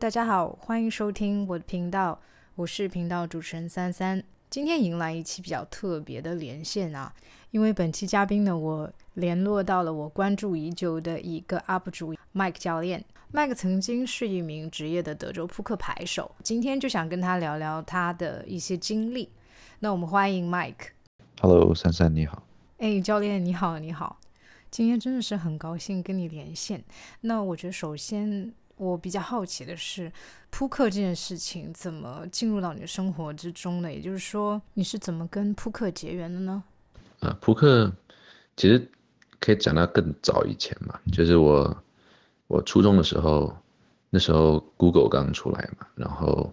大家好，欢迎收听我的频道，我是频道主持人三三。今天迎来一期比较特别的连线啊，因为本期嘉宾呢，我联络到了我关注已久的一个 UP 主 Mike 教练。Mike 曾经是一名职业的德州扑克牌手，今天就想跟他聊聊他的一些经历。那我们欢迎 Mike。Hello，珊珊你好。哎，教练你好，你好。今天真的是很高兴跟你连线。那我觉得首先。我比较好奇的是，扑克这件事情怎么进入到你的生活之中的？也就是说，你是怎么跟扑克结缘的呢？啊，扑克其实可以讲到更早以前嘛，就是我我初中的时候，那时候 Google 刚出来嘛，然后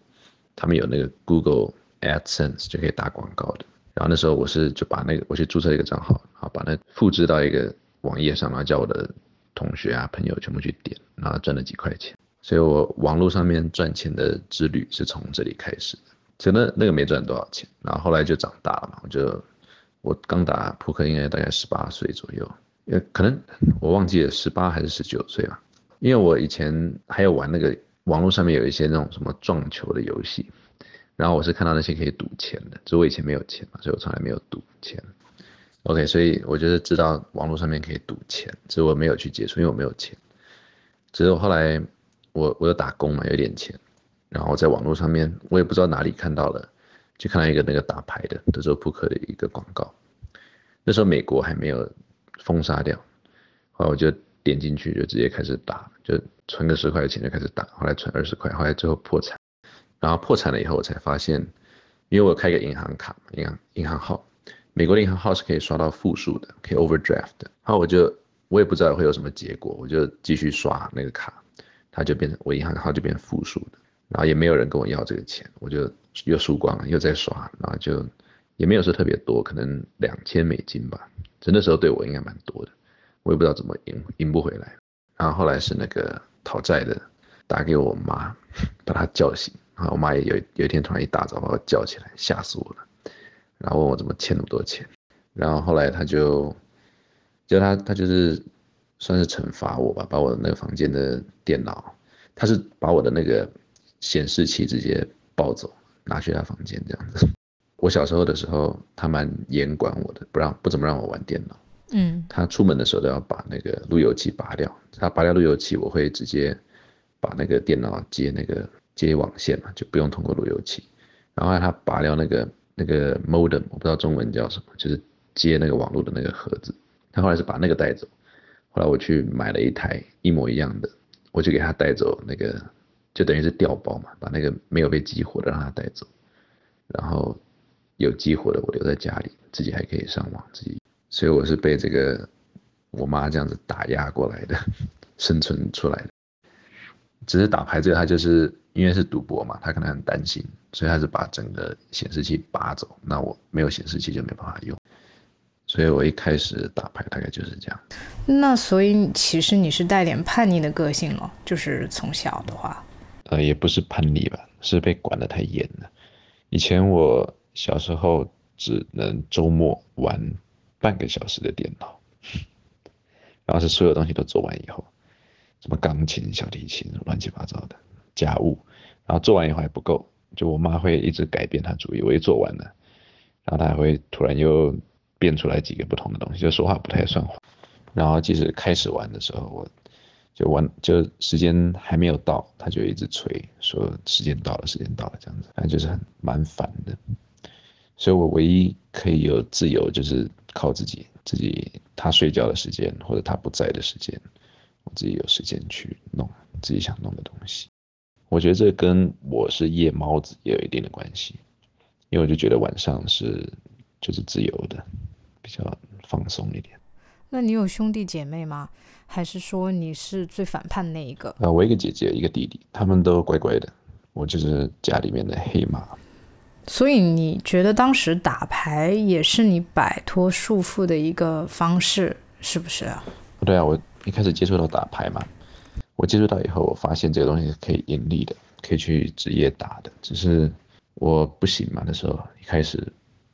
他们有那个 Google AdSense 就可以打广告的，然后那时候我是就把那个我去注册一个账号，然后把那复制到一个网页上，然后叫我的。同学啊，朋友全部去点，然后赚了几块钱，所以我网络上面赚钱的之旅是从这里开始的。真的那个没赚多少钱，然后后来就长大了嘛，我就我刚打扑克应该大概十八岁左右，也，可能我忘记了十八还是十九岁吧，因为我以前还有玩那个网络上面有一些那种什么撞球的游戏，然后我是看到那些可以赌钱的，只是我以前没有钱嘛，所以我从来没有赌钱。OK，所以我就是知道网络上面可以赌钱，只是我没有去接触，因为我没有钱。只是我后来我我有打工嘛，有点钱，然后在网络上面我也不知道哪里看到了，就看到一个那个打牌的德州扑克的一个广告。那时候美国还没有封杀掉，后来我就点进去就直接开始打，就存个十块钱就开始打，后来存二十块，后来最后破产。然后破产了以后，我才发现，因为我开个银行卡，银行银行号。美国的银行号是可以刷到负数的，可以 overdraft 的。然后我就我也不知道会有什么结果，我就继续刷那个卡，它就变成我银行号就变负数的。然后也没有人跟我要这个钱，我就又输光了，又在刷，然后就也没有说特别多，可能两千美金吧。就那时候对我应该蛮多的，我也不知道怎么赢赢不回来。然后后来是那个讨债的打给我妈，把她叫醒。然后我妈也有有一天突然一大早把我叫起来，吓死我了。然后问我怎么欠那么多钱，然后后来他就，就他他就是算是惩罚我吧，把我的那个房间的电脑，他是把我的那个显示器直接抱走，拿去他房间这样子。我小时候的时候，他蛮严管我的，不让不怎么让我玩电脑。嗯，他出门的时候都要把那个路由器拔掉，他拔掉路由器，我会直接把那个电脑接那个接网线嘛，就不用通过路由器。然后他拔掉那个。那个 modem 我不知道中文叫什么，就是接那个网络的那个盒子。他后来是把那个带走，后来我去买了一台一模一样的，我就给他带走那个，就等于是调包嘛，把那个没有被激活的让他带走，然后有激活的我留在家里，自己还可以上网自己。所以我是被这个我妈这样子打压过来的，生存出来的。只是打牌这个，他就是因为是赌博嘛，他可能很担心，所以他是把整个显示器拔走。那我没有显示器就没办法用，所以我一开始打牌大概就是这样。那所以其实你是带点叛逆的个性了，就是从小的话。呃，也不是叛逆吧，是被管得太严了。以前我小时候只能周末玩半个小时的电脑，然后是所有东西都做完以后。什么钢琴、小提琴，乱七八糟的家务，然后做完以后还不够，就我妈会一直改变她主意。我一做完了，然后她还会突然又变出来几个不同的东西，就说话不太算话。然后即使开始玩的时候，我就玩就时间还没有到，他就一直催说时间到了，时间到了这样子，反正就是很蛮烦的。所以我唯一可以有自由，就是靠自己，自己他睡觉的时间或者他不在的时间。我自己有时间去弄自己想弄的东西，我觉得这跟我是夜猫子也有一定的关系，因为我就觉得晚上是就是自由的，比较放松一点。那你有兄弟姐妹吗？还是说你是最反叛那一个？啊，我一个姐姐一个弟弟，他们都乖乖的，我就是家里面的黑马。所以你觉得当时打牌也是你摆脱束缚的一个方式，是不是啊？对啊，我。一开始接触到打牌嘛，我接触到以后，我发现这个东西是可以盈利的，可以去职业打的。只是我不行嘛，那时候一开始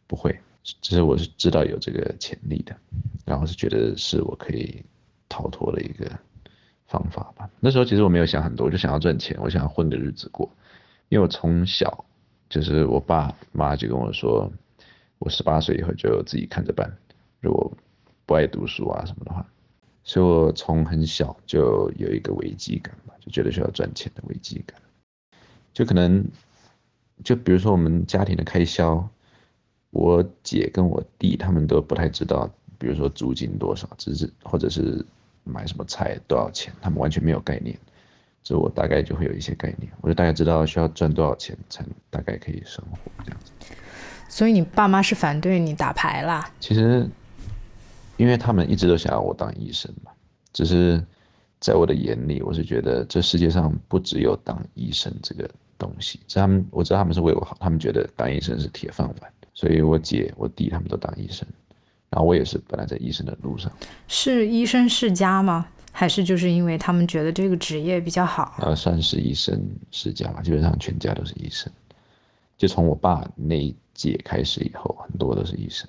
不会，只是我是知道有这个潜力的，然后是觉得是我可以逃脱的一个方法吧。那时候其实我没有想很多，我就想要赚钱，我想要混个日子过。因为我从小就是我爸妈就跟我说，我十八岁以后就自己看着办，如果不爱读书啊什么的话，所以我从很小就有一个危机感嘛，就觉得需要赚钱的危机感。就可能就比如说我们家庭的开销，我姐跟我弟他们都不太知道，比如说租金多少，只是或者是买什么菜多少钱，他们完全没有概念。这我大概就会有一些概念，我就大概知道需要赚多少钱才大概可以生活这样子。所以你爸妈是反对你打牌啦？其实，因为他们一直都想要我当医生嘛，只是在我的眼里，我是觉得这世界上不只有当医生这个东西。他们我知道他们是为我好，他们觉得当医生是铁饭碗，所以我姐、我弟他们都当医生，然后我也是本来在医生的路上。是医生世家吗？还是就是因为他们觉得这个职业比较好，呃，算是医生世家吧，基本上全家都是医生。就从我爸那一届开始以后，很多都是医生。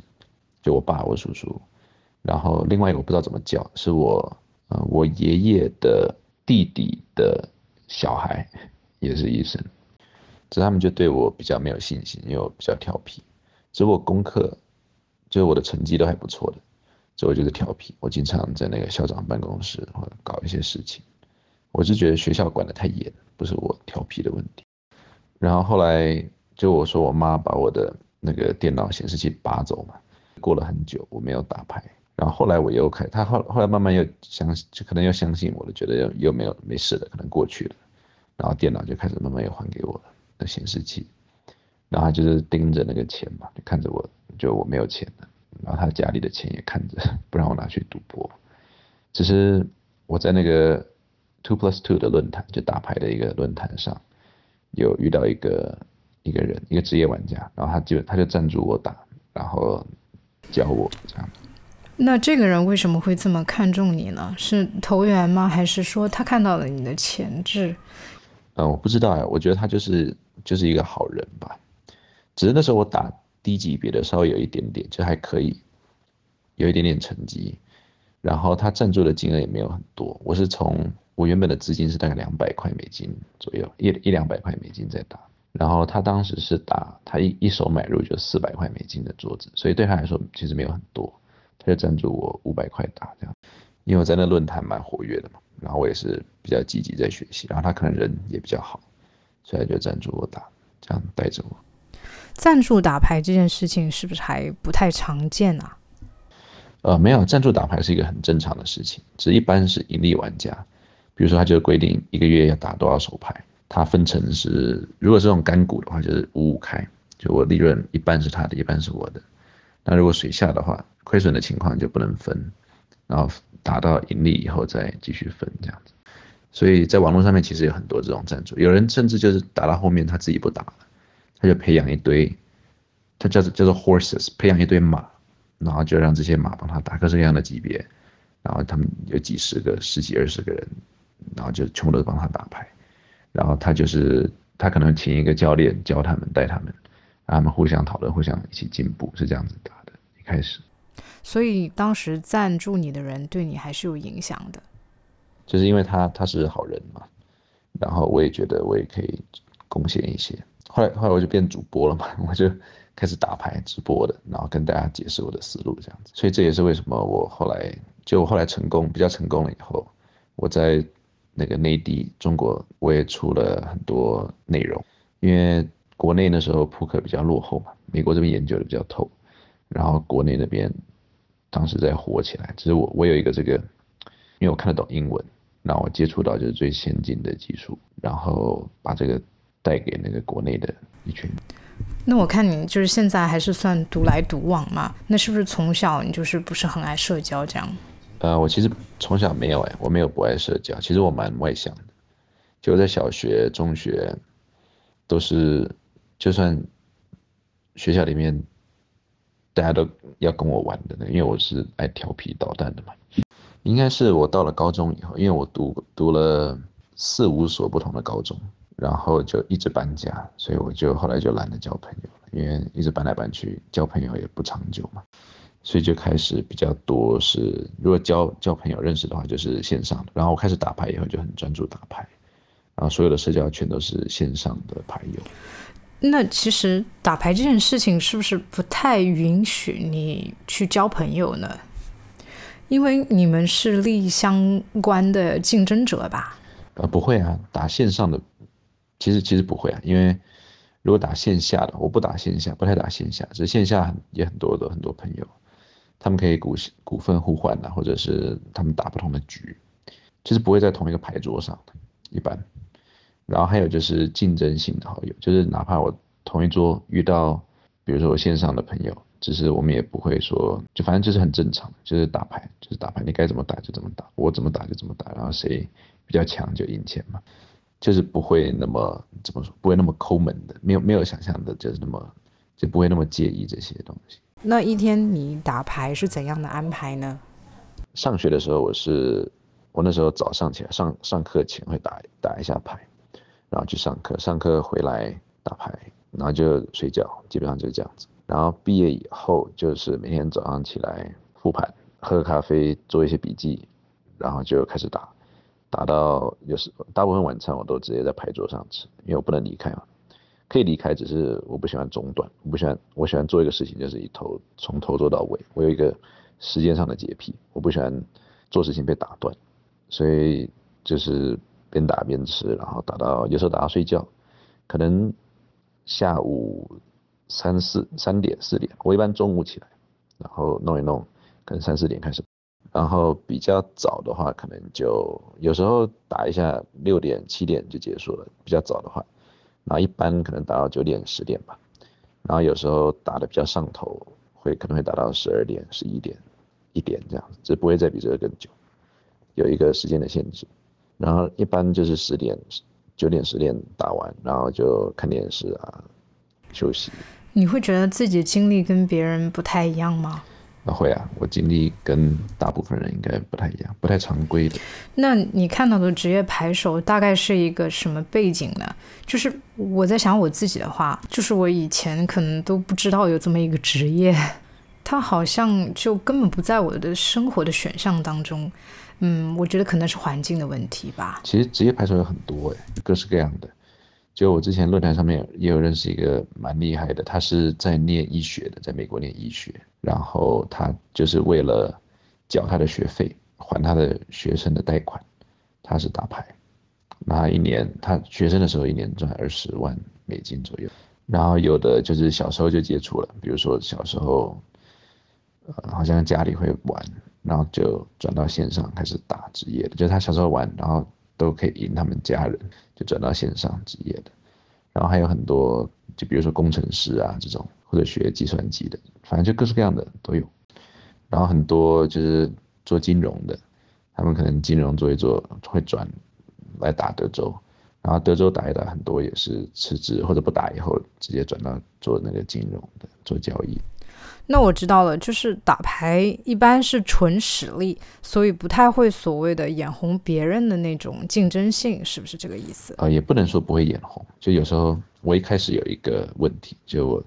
就我爸、我叔叔，然后另外一个我不知道怎么叫，是我呃我爷爷的弟弟的小孩 也是医生。只是他们就对我比较没有信心，因为我比较调皮。只是我功课，就是我的成绩都还不错的。所以我就是调皮，我经常在那个校长办公室或者搞一些事情。我是觉得学校管得太严，不是我调皮的问题。然后后来就我说我妈把我的那个电脑显示器拔走嘛，过了很久我没有打牌。然后后来我又开，他后后来慢慢又相，就可能又相信我了，觉得又又没有没事的，可能过去了。然后电脑就开始慢慢又还给我了的显示器。然后就是盯着那个钱嘛，就看着我，就我没有钱了。然后他家里的钱也看着，不让我拿去赌博。只是我在那个 Two Plus Two 的论坛，就打牌的一个论坛上，有遇到一个一个人，一个职业玩家，然后他就他就赞助我打，然后教我这样。那这个人为什么会这么看重你呢？是投缘吗？还是说他看到了你的潜质？嗯，我不知道啊，我觉得他就是就是一个好人吧。只是那时候我打。低级别的稍微有一点点，就还可以，有一点点成绩。然后他赞助的金额也没有很多，我是从我原本的资金是大概两百块美金左右，一一两百块美金在打。然后他当时是打他一一手买入就四百块美金的桌子，所以对他来说其实没有很多，他就赞助我五百块打这样。因为我在那论坛蛮活跃的嘛，然后我也是比较积极在学习，然后他可能人也比较好，所以他就赞助我打，这样带着我。赞助打牌这件事情是不是还不太常见啊？呃，没有，赞助打牌是一个很正常的事情，只一般是盈利玩家，比如说他就规定一个月要打多少手牌，他分成是，如果是这种干股的话，就是五五开，就我利润一半是他的，一半是我的。那如果水下的话，亏损的情况就不能分，然后打到盈利以后再继续分这样子。所以在网络上面其实有很多这种赞助，有人甚至就是打到后面他自己不打了。他就培养一堆，他叫做叫做 horses，培养一堆马，然后就让这些马帮他打各式各样的级别，然后他们有几十个、十几、二十个人，然后就全部都帮他打牌，然后他就是他可能请一个教练教他们、带他们，让他们互相讨论、互相一起进步，是这样子打的。一开始，所以当时赞助你的人对你还是有影响的，就是因为他他是好人嘛，然后我也觉得我也可以贡献一些。后来，后来我就变主播了嘛，我就开始打牌直播的，然后跟大家解释我的思路这样子。所以这也是为什么我后来就我后来成功比较成功了以后，我在那个内地中国我也出了很多内容，因为国内那时候扑克比较落后嘛，美国这边研究的比较透，然后国内那边当时在火起来。只是我我有一个这个，因为我看得懂英文，然后我接触到就是最先进的技术，然后把这个。带给那个国内的一群。那我看你就是现在还是算独来独往嘛？那是不是从小你就是不是很爱社交这样？呃，我其实从小没有哎，我没有不爱社交，其实我蛮外向的。就在小学、中学，都是就算学校里面大家都要跟我玩的，因为我是爱调皮捣蛋的嘛。应该是我到了高中以后，因为我读读了四五所不同的高中。然后就一直搬家，所以我就后来就懒得交朋友了，因为一直搬来搬去，交朋友也不长久嘛。所以就开始比较多是，如果交交朋友认识的话，就是线上的。然后我开始打牌以后就很专注打牌，然后所有的社交全都是线上的牌友。那其实打牌这件事情是不是不太允许你去交朋友呢？因为你们是利益相关的竞争者吧？呃，不会啊，打线上的其实其实不会啊，因为如果打线下的，我不打线下，不太打线下，只是线下也很多的很多朋友。他们可以股股份互换的，或者是他们打不同的局，就是不会在同一个牌桌上，一般。然后还有就是竞争性的好友，就是哪怕我同一桌遇到，比如说我线上的朋友，只是我们也不会说，就反正就是很正常，就是打牌，就是打牌，你该怎么打就怎么打，我怎么打就怎么打，然后谁比较强就赢钱嘛，就是不会那么怎么说，不会那么抠门的，没有没有想象的，就是那么就不会那么介意这些东西。那一天你打牌是怎样的安排呢？上学的时候，我是我那时候早上起来上上课前会打打一下牌，然后去上课，上课回来打牌，然后就睡觉，基本上就是这样子。然后毕业以后，就是每天早上起来复盘，喝咖啡，做一些笔记，然后就开始打，打到有时大部分晚餐我都直接在牌桌上吃，因为我不能离开嘛。可以离开，只是我不喜欢中断，我不喜欢，我喜欢做一个事情，就是一头从头做到尾。我有一个时间上的洁癖，我不喜欢做事情被打断，所以就是边打边吃，然后打到有时候打到睡觉，可能下午三四三点四点，我一般中午起来，然后弄一弄，可能三四点开始，然后比较早的话，可能就有时候打一下六点七点就结束了，比较早的话。然后一般可能打到九点十点吧，然后有时候打的比较上头，会可能会打到十二点、十一点、一点这样子，这不会再比这个更久，有一个时间的限制。然后一般就是十点、九点、十点打完，然后就看电视啊，休息。你会觉得自己经历跟别人不太一样吗？那会啊，我经历跟大部分人应该不太一样，不太常规的。那你看到的职业牌手大概是一个什么背景呢？就是我在想我自己的话，就是我以前可能都不知道有这么一个职业，它好像就根本不在我的生活的选项当中。嗯，我觉得可能是环境的问题吧。其实职业牌手有很多哎，各式各样的。就我之前论坛上面也有认识一个蛮厉害的，他是在念医学的，在美国念医学，然后他就是为了缴他的学费，还他的学生的贷款，他是打牌，那一年他学生的时候一年赚二十万美金左右，然后有的就是小时候就接触了，比如说小时候，呃，好像家里会玩，然后就转到线上开始打职业的，就是他小时候玩，然后。都可以赢他们家人，就转到线上职业的，然后还有很多，就比如说工程师啊这种，或者学计算机的，反正就各式各样的都有。然后很多就是做金融的，他们可能金融做一做会转来打德州，然后德州打一打，很多也是辞职或者不打以后直接转到做那个金融的做交易。那我知道了，就是打牌一般是纯实力，所以不太会所谓的眼红别人的那种竞争性，是不是这个意思？呃，也不能说不会眼红，就有时候我一开始有一个问题，就我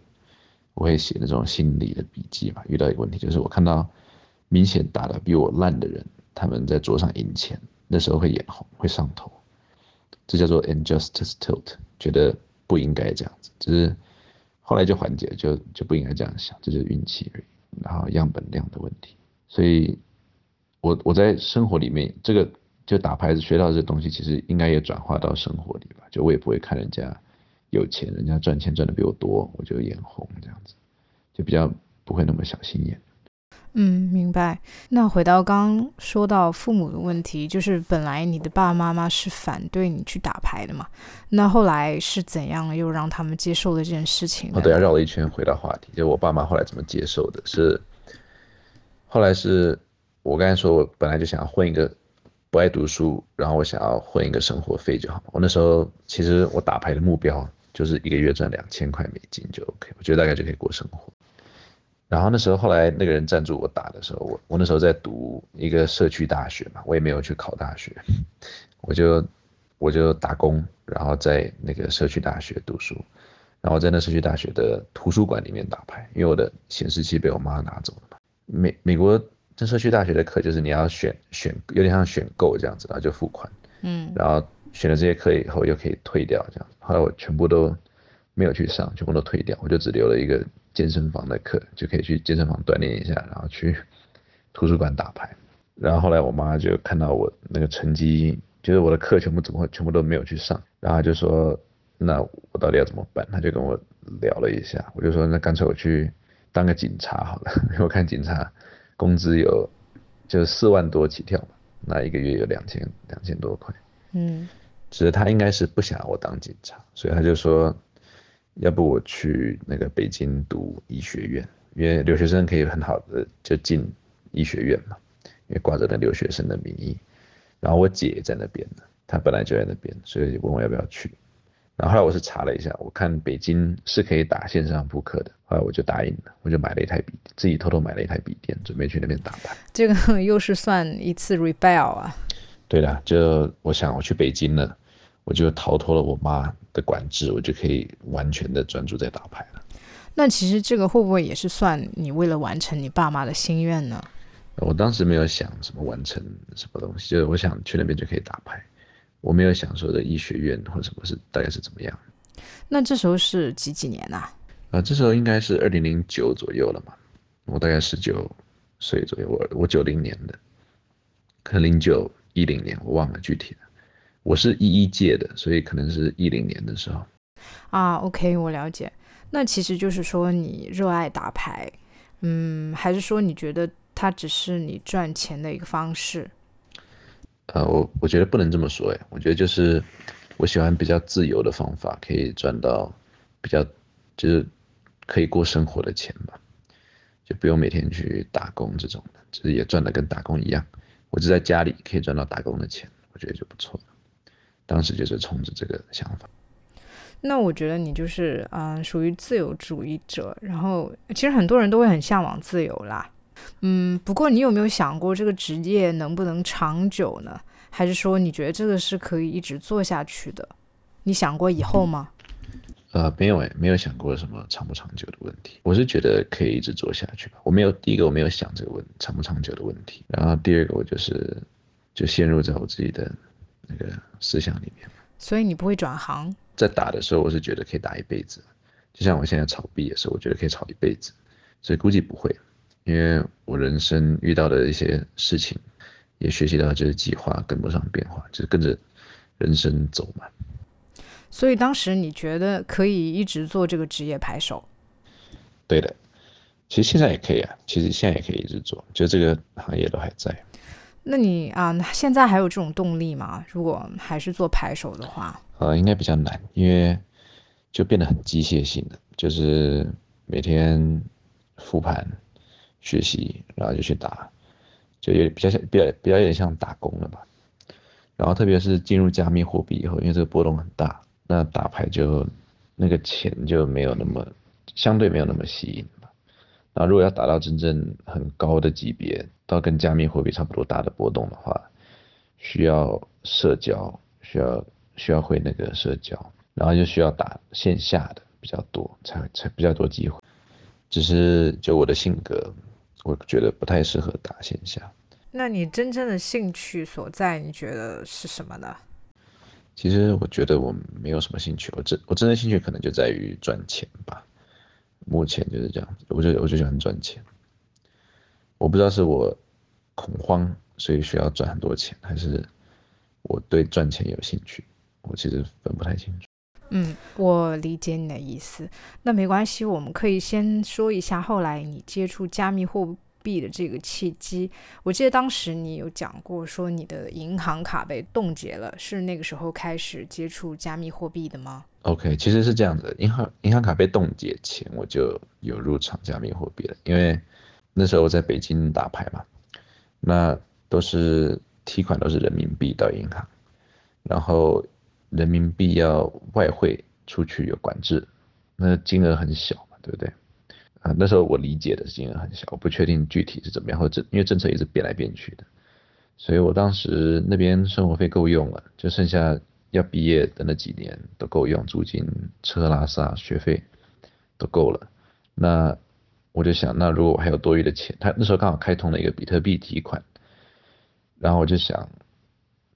我会写那种心理的笔记嘛，遇到一个问题就是我看到明显打的比我烂的人，他们在桌上赢钱，那时候会眼红，会上头，这叫做 injustice tilt，觉得不应该这样子，只是。后来就缓解，就就不应该这样想，这就是运气，然后样本量的问题。所以，我我在生活里面，这个就打牌子学到这东西，其实应该也转化到生活里吧。就我也不会看人家有钱，人家赚钱赚的比我多，我就眼红这样子，就比较不会那么小心眼。嗯，明白。那回到刚刚说到父母的问题，就是本来你的爸爸妈妈是反对你去打牌的嘛？那后来是怎样又让他们接受了这件事情？我等下，绕了一圈回到话题，就我爸妈后来怎么接受的？是后来是我刚才说，我本来就想要混一个不爱读书，然后我想要混一个生活费就好。我那时候其实我打牌的目标就是一个月赚两千块美金就 OK，我觉得大概就可以过生活。然后那时候，后来那个人赞助我打的时候，我我那时候在读一个社区大学嘛，我也没有去考大学，我就我就打工，然后在那个社区大学读书，然后在那社区大学的图书馆里面打牌，因为我的显示器被我妈拿走了嘛。美美国这社区大学的课就是你要选选，有点像选购这样子，然后就付款，嗯，然后选了这些课以后又可以退掉这样。后来我全部都没有去上，全部都退掉，我就只留了一个健身房的课，就可以去健身房锻炼一下，然后去图书馆打牌。然后后来我妈就看到我那个成绩，就是我的课全部怎么会全部都没有去上，然后就说那我到底要怎么办？她就跟我聊了一下，我就说那干脆我去当个警察好了，因为我看警察工资有就是四万多起跳嘛，那一个月有两千两千多块，嗯，只是她应该是不想要我当警察，所以她就说要不我去那个北京读医学院，因为留学生可以很好的就进医学院嘛。因为挂着那留学生的名义，然后我姐也在那边呢，她本来就在那边，所以问我要不要去。然后后来我是查了一下，我看北京是可以打线上扑克的，后来我就答应了，我就买了一台笔，自己偷偷买了一台笔电，准备去那边打牌。这个又是算一次 rebel 啊？对的，就我想我去北京了，我就逃脱了我妈的管制，我就可以完全的专注在打牌了。那其实这个会不会也是算你为了完成你爸妈的心愿呢？我当时没有想什么完成什么东西，就是我想去那边就可以打牌，我没有想说的医学院或什么是大概是怎么样。那这时候是几几年呐？啊，这时候应该是二零零九左右了嘛，我大概十九岁左右，我我九零年的，可能零九一零年我忘了具体的，我是一一届的，所以可能是一零年的时候。啊，OK，我了解。那其实就是说你热爱打牌，嗯，还是说你觉得？它只是你赚钱的一个方式，呃，我我觉得不能这么说哎，我觉得就是我喜欢比较自由的方法，可以赚到比较就是可以过生活的钱吧，就不用每天去打工这种的，就是也赚的跟打工一样，我就在家里可以赚到打工的钱，我觉得就不错了。当时就是冲着这个想法。那我觉得你就是嗯，属于自由主义者，然后其实很多人都会很向往自由啦。嗯，不过你有没有想过这个职业能不能长久呢？还是说你觉得这个是可以一直做下去的？你想过以后吗？呃，没有诶，没有想过什么长不长久的问题。我是觉得可以一直做下去吧。我没有第一个我没有想这个问长不长久的问题。然后第二个我就是就陷入在我自己的那个思想里面。所以你不会转行？在打的时候，我是觉得可以打一辈子。就像我现在炒币的时候，我觉得可以炒一辈子。所以估计不会。因为我人生遇到的一些事情，也学习到就是计划跟不上变化，就是跟着人生走嘛。所以当时你觉得可以一直做这个职业牌手？对的，其实现在也可以啊，其实现在也可以一直做，就这个行业都还在。那你啊，现在还有这种动力吗？如果还是做牌手的话？呃，应该比较难，因为就变得很机械性的，就是每天复盘。学习，然后就去打，就有比较像比较比较有点像打工了吧。然后特别是进入加密货币以后，因为这个波动很大，那打牌就那个钱就没有那么相对没有那么吸引吧。然后如果要达到真正很高的级别，到跟加密货币差不多大的波动的话，需要社交，需要需要会那个社交，然后就需要打线下的比较多，才才比较多机会。只是就我的性格。我觉得不太适合打线下。那你真正的兴趣所在，你觉得是什么呢？其实我觉得我没有什么兴趣，我真我真的兴趣可能就在于赚钱吧。目前就是这样子，我就我就喜欢赚钱。我不知道是我恐慌，所以需要赚很多钱，还是我对赚钱有兴趣，我其实分不太清楚。嗯，我理解你的意思。那没关系，我们可以先说一下后来你接触加密货币的这个契机。我记得当时你有讲过，说你的银行卡被冻结了，是那个时候开始接触加密货币的吗？OK，其实是这样子，银行银行卡被冻结前我就有入场加密货币了，因为那时候我在北京打牌嘛，那都是提款都是人民币到银行，然后。人民币要外汇出去有管制，那金额很小嘛，对不对？那时候我理解的金额很小，我不确定具体是怎么样，或者因为政策也是变来变去的，所以我当时那边生活费够用了，就剩下要毕业的那几年都够用，租金、车拉萨、学费都够了。那我就想，那如果我还有多余的钱，他那时候刚好开通了一个比特币提款，然后我就想，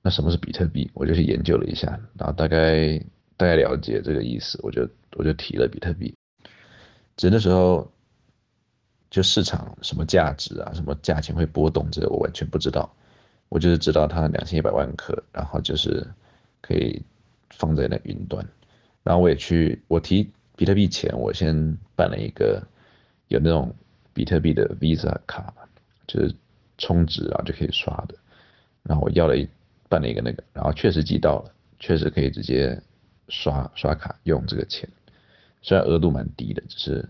那什么是比特币？我就去研究了一下，然后大概大概了解这个意思，我就我就提了比特币。只那时候就市场什么价值啊，什么价钱会波动，这个我完全不知道。我就是知道它两千一百万颗，然后就是可以放在那云端。然后我也去，我提比特币前，我先办了一个有那种比特币的 Visa 卡，就是充值啊就可以刷的。然后我要了一办了一个那个，然后确实寄到了，确实可以直接刷刷卡用这个钱，虽然额度蛮低的，只是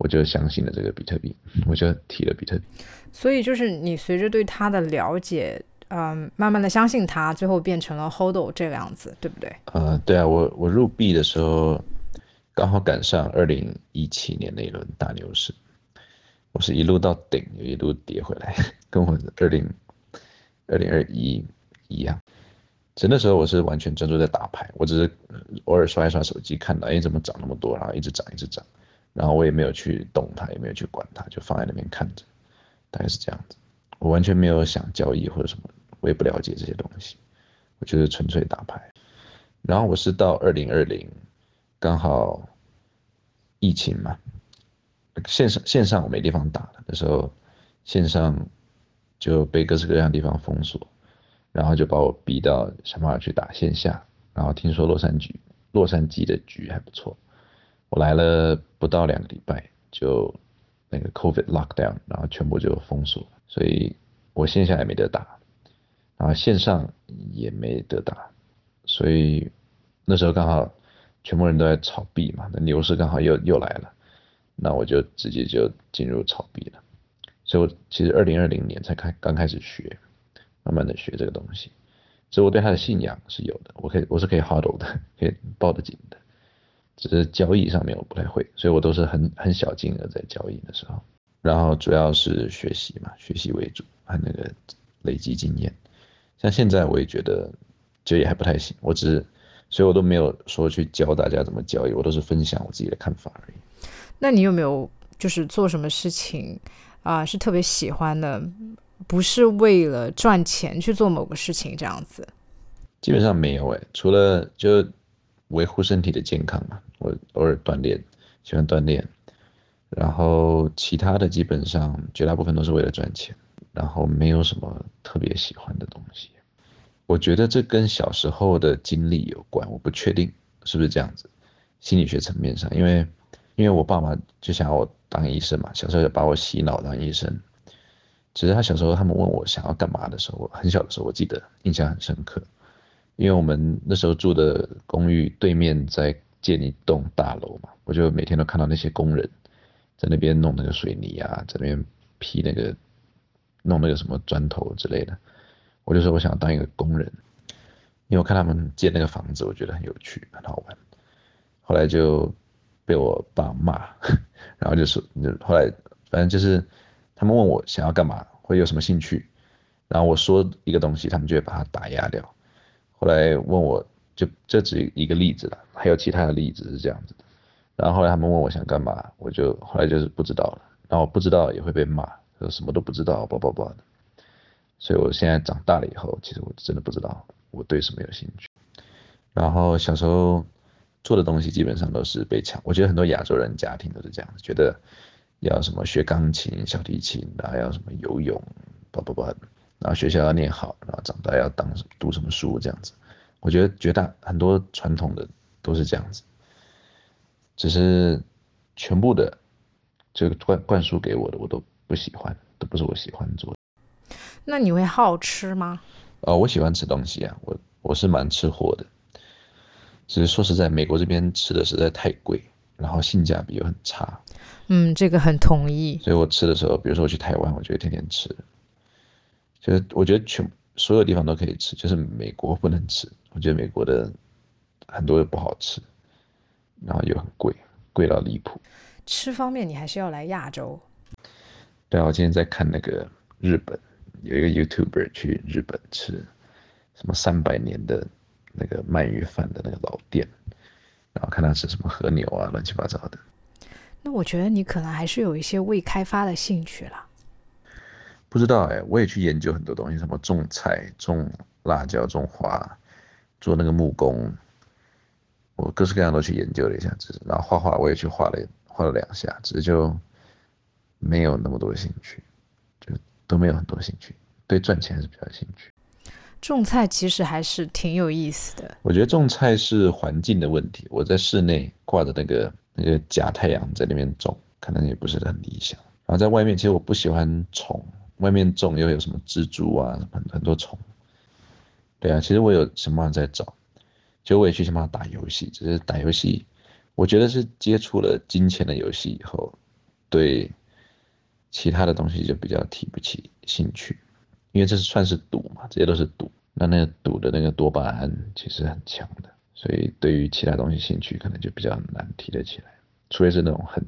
我就相信了这个比特币，我就提了比特币。所以就是你随着对它的了解。嗯，慢慢的相信它，最后变成了 Hodl 这个样子，对不对？呃，对啊，我我入币的时候刚好赶上二零一七年那一轮大牛市，我是一路到顶，一路跌回来，跟我二零二零二一一样。其实那时候我是完全专注在打牌，我只是偶尔刷一刷手机，看到哎怎么涨那么多，然后一直涨一直涨，然后我也没有去动它，也没有去管它，就放在那边看着，大概是这样子。我完全没有想交易或者什么。我也不了解这些东西，我就是纯粹打牌。然后我是到二零二零，刚好疫情嘛，线上线上我没地方打了，那时候线上就被各式各样的地方封锁，然后就把我逼到想办法去打线下。然后听说洛杉矶洛杉矶的局还不错，我来了不到两个礼拜，就那个 COVID lockdown，然后全部就封锁，所以我线下也没得打。然后，线上也没得打，所以那时候刚好全部人都在炒币嘛，那牛市刚好又又来了，那我就直接就进入炒币了。所以我其实二零二零年才开刚开始学，慢慢的学这个东西。所以我对他的信仰是有的，我可以我是可以 hold 的，可以抱得紧的，只是交易上面我不太会，所以我都是很很小金额在交易的时候，然后主要是学习嘛，学习为主，和那个累积经验。像现在我也觉得，就也还不太行。我只是，所以我都没有说去教大家怎么交易，我都是分享我自己的看法而已。那你有没有就是做什么事情啊是特别喜欢的，不是为了赚钱去做某个事情这样子？基本上没有诶，除了就维护身体的健康嘛，我偶尔锻炼，喜欢锻炼，然后其他的基本上绝大部分都是为了赚钱。然后没有什么特别喜欢的东西，我觉得这跟小时候的经历有关，我不确定是不是这样子。心理学层面上，因为因为我爸妈就想要我当医生嘛，小时候就把我洗脑当医生。其实他小时候他们问我想要干嘛的时候，我很小的时候我记得印象很深刻，因为我们那时候住的公寓对面在建一栋大楼嘛，我就每天都看到那些工人在那边弄那个水泥啊，在那边劈那个。弄那个什么砖头之类的，我就说我想当一个工人，因为我看他们建那个房子，我觉得很有趣，很好玩。后来就被我爸骂，然后就是，后来反正就是他们问我想要干嘛，会有什么兴趣，然后我说一个东西，他们就会把它打压掉。后来问我就这只一个例子了，还有其他的例子是这样子的。然后后来他们问我想干嘛，我就后来就是不知道了，然后不知道也会被骂。说什么都不知道，叭叭叭的，所以我现在长大了以后，其实我真的不知道我对什么有兴趣。然后小时候做的东西基本上都是被抢，我觉得很多亚洲人家庭都是这样子，觉得要什么学钢琴、小提琴，然后要什么游泳，叭叭叭，然后学校要念好，然后长大要当读什么书这样子。我觉得绝大很多传统的都是这样子，只是全部的这个灌灌输给我的，我都。不喜欢，都不是我喜欢做的。那你会好吃吗？呃，我喜欢吃东西啊，我我是蛮吃货的。只是说实在，美国这边吃的实在太贵，然后性价比又很差。嗯，这个很同意。所以我吃的时候，比如说我去台湾，我就会天天吃。就是我觉得全所有地方都可以吃，就是美国不能吃。我觉得美国的很多又不好吃，然后又很贵，贵到离谱。吃方面，你还是要来亚洲。对啊，我今天在看那个日本，有一个 YouTuber 去日本吃什么三百年的那个鳗鱼饭的那个老店，然后看他吃什么和牛啊，乱七八糟的。那我觉得你可能还是有一些未开发的兴趣啦。不知道哎，我也去研究很多东西，什么种菜、种辣椒、种花，做那个木工，我各式各样都去研究了一下，只是然后画画我也去画了画了两下，只是就没有那么多兴趣，就都没有很多兴趣，对赚钱还是比较兴趣。种菜其实还是挺有意思的。我觉得种菜是环境的问题，我在室内挂着那个那个假太阳在那边种，可能也不是很理想。然后在外面，其实我不喜欢虫。外面种又有什么蜘蛛啊，很很多虫。对啊，其实我有想办法在找，就我也去想办法打游戏，只是打游戏，我觉得是接触了金钱的游戏以后，对其他的东西就比较提不起兴趣，因为这是算是赌嘛，这些都是赌，那那个赌的那个多巴胺其实很强的，所以对于其他东西兴趣可能就比较难提得起来，除非是那种很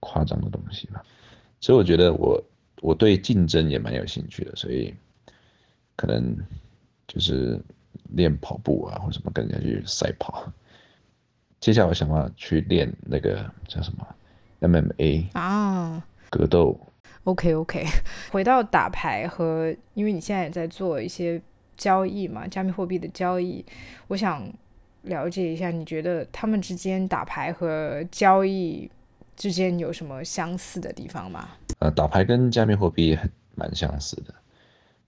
夸张的东西吧。所以我觉得我。我对竞争也蛮有兴趣的，所以可能就是练跑步啊，或什么跟人家去赛跑。接下来我想要去练那个叫什么 MMA 啊，格斗。OK OK，回到打牌和，因为你现在也在做一些交易嘛，加密货币的交易，我想了解一下，你觉得他们之间打牌和交易之间有什么相似的地方吗？呃，打牌跟加密货币很蛮相似的，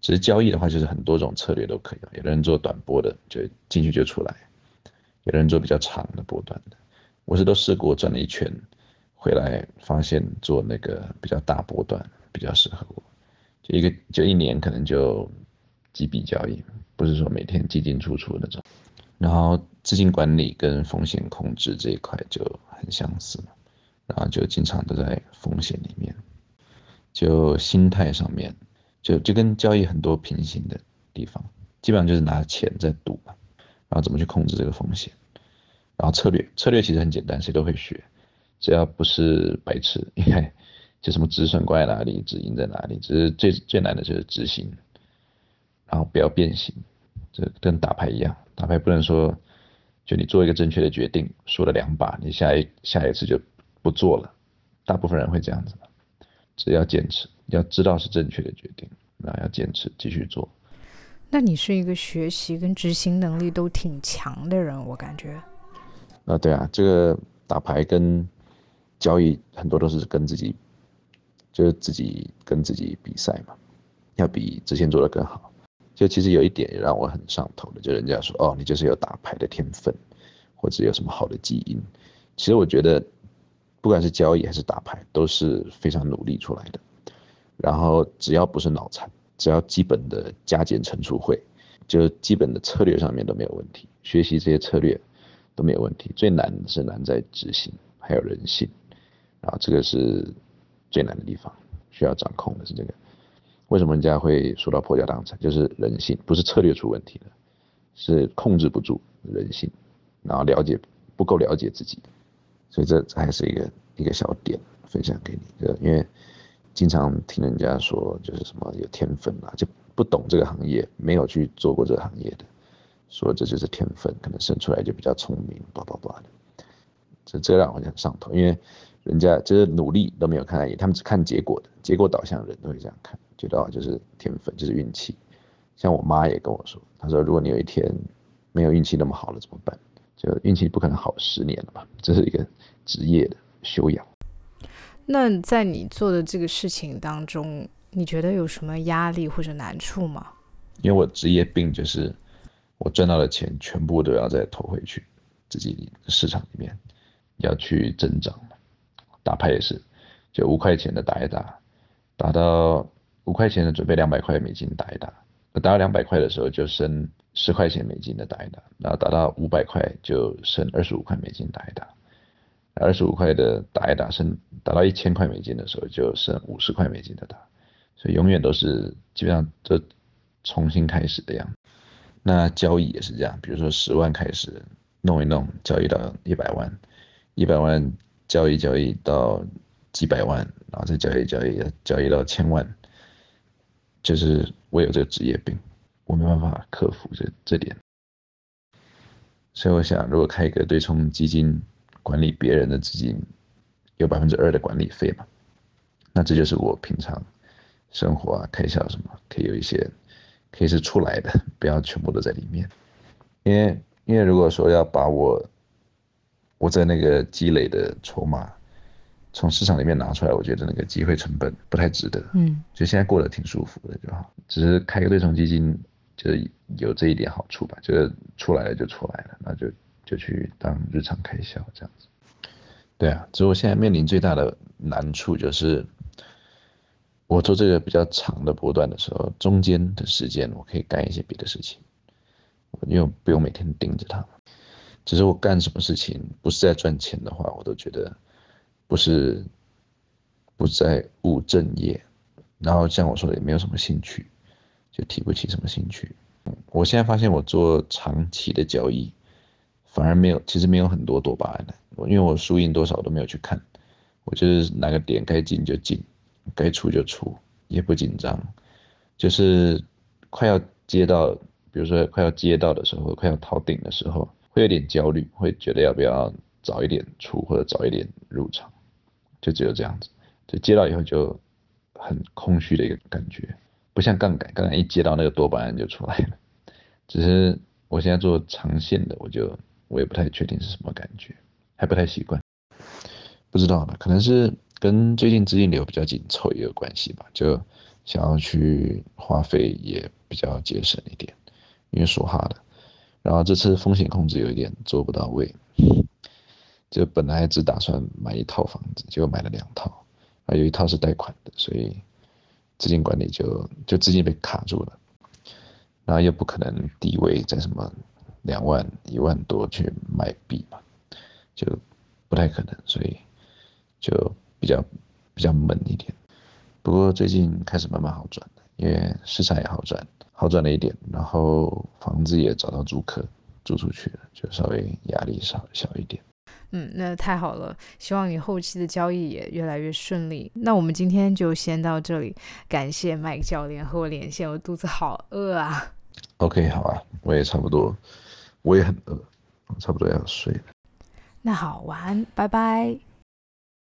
只是交易的话，就是很多种策略都可以。有的人做短波的，就进去就出来；有的人做比较长的波段的。我是都试过转了一圈，回来发现做那个比较大波段比较适合我。就一个就一年可能就几笔交易，不是说每天进进出出那种。然后资金管理跟风险控制这一块就很相似，然后就经常都在风险里面。就心态上面，就就跟交易很多平行的地方，基本上就是拿钱在赌嘛，然后怎么去控制这个风险，然后策略策略其实很简单，谁都会学，只要不是白痴，应该就什么止损挂在哪里，止盈在哪里，只是最最难的就是执行，然后不要变形，这跟打牌一样，打牌不能说就你做一个正确的决定，输了两把，你下一下一次就不做了，大部分人会这样子。只要坚持，要知道是正确的决定，那要坚持继续做。那你是一个学习跟执行能力都挺强的人，我感觉。啊，对啊，这个打牌跟交易很多都是跟自己，就是自己跟自己比赛嘛，要比之前做的更好。就其实有一点也让我很上头的，就人家说哦，你就是有打牌的天分，或者有什么好的基因。其实我觉得。不管是交易还是打牌，都是非常努力出来的。然后只要不是脑残，只要基本的加减乘除会，就基本的策略上面都没有问题。学习这些策略都没有问题。最难的是难在执行，还有人性。然后这个是最难的地方，需要掌控的是这个。为什么人家会说到破家当产，就是人性，不是策略出问题了，是控制不住人性，然后了解不够了解自己。所以这还是一个一个小点分享给你，就因为经常听人家说就是什么有天分啊，就不懂这个行业，没有去做过这个行业的，说这就是天分，可能生出来就比较聪明，叭叭叭的，这这让我很上头，因为人家就是努力都没有看在眼，他们只看结果的，结果导向人都会这样看，觉得就是天分就是运气。像我妈也跟我说，她说如果你有一天没有运气那么好了怎么办？就运气不可能好十年了嘛，这是一个职业的修养。那在你做的这个事情当中，你觉得有什么压力或者难处吗？因为我职业病就是我赚到的钱全部都要再投回去自己市场里面，要去增长。打牌也是，就五块钱的打一打，打到五块钱的准备两百块美金打一打，打到两百块的时候就升。十块钱美金的打一打，然后打到五百块就剩二十五块美金打一打，二十五块的打一打剩打到一千块美金的时候就剩五十块美金的打，所以永远都是基本上都重新开始的样子。那交易也是这样，比如说十万开始弄一弄，交易到一百万，一百万交易交易到几百万，然后再交易交易交易到千万，就是我有这个职业病。我没办法克服这这点，所以我想，如果开一个对冲基金，管理别人的资金，有百分之二的管理费嘛，那这就是我平常生活啊开销什么可以有一些可以是出来的，不要全部都在里面，因为因为如果说要把我我在那个积累的筹码从市场里面拿出来，我觉得那个机会成本不太值得，嗯，就现在过得挺舒服的就好，只是开个对冲基金就有这一点好处吧，就是出来了就出来了，那就就去当日常开销这样子。对啊，只是我现在面临最大的难处就是，我做这个比较长的波段的时候，中间的时间我可以干一些别的事情，因为不用每天盯着它。只是我干什么事情不是在赚钱的话，我都觉得不是不在务正业，然后像我说的也没有什么兴趣，就提不起什么兴趣。我现在发现我做长期的交易，反而没有，其实没有很多多巴胺的。我因为我输赢多少都没有去看，我就是哪个点该进就进，该出就出，也不紧张。就是快要接到，比如说快要接到的时候，快要逃顶的时候，会有点焦虑，会觉得要不要早一点出或者早一点入场，就只有这样子。就接到以后就很空虚的一个感觉，不像杠杆，杠杆一接到那个多巴胺就出来了。只是我现在做长线的，我就我也不太确定是什么感觉，还不太习惯。不知道呢，可能是跟最近资金流比较紧凑也有关系吧，就想要去花费也比较节省一点，因为说哈的。然后这次风险控制有一点做不到位，就本来只打算买一套房子，结果买了两套，啊有一套是贷款的，所以资金管理就就资金被卡住了，然后又不可能低位在什么两万一万多去买币嘛，就不太可能，所以就比较比较闷一点。不过最近开始慢慢好转了，因为市场也好转，好转了一点，然后房子也找到租客租出去了，就稍微压力少小一点。嗯，那太好了，希望你后期的交易也越来越顺利。那我们今天就先到这里，感谢麦克教练和我连线，我肚子好饿啊。OK，好啊，我也差不多，我也很饿，我差不多要睡了。那好，晚安，拜拜。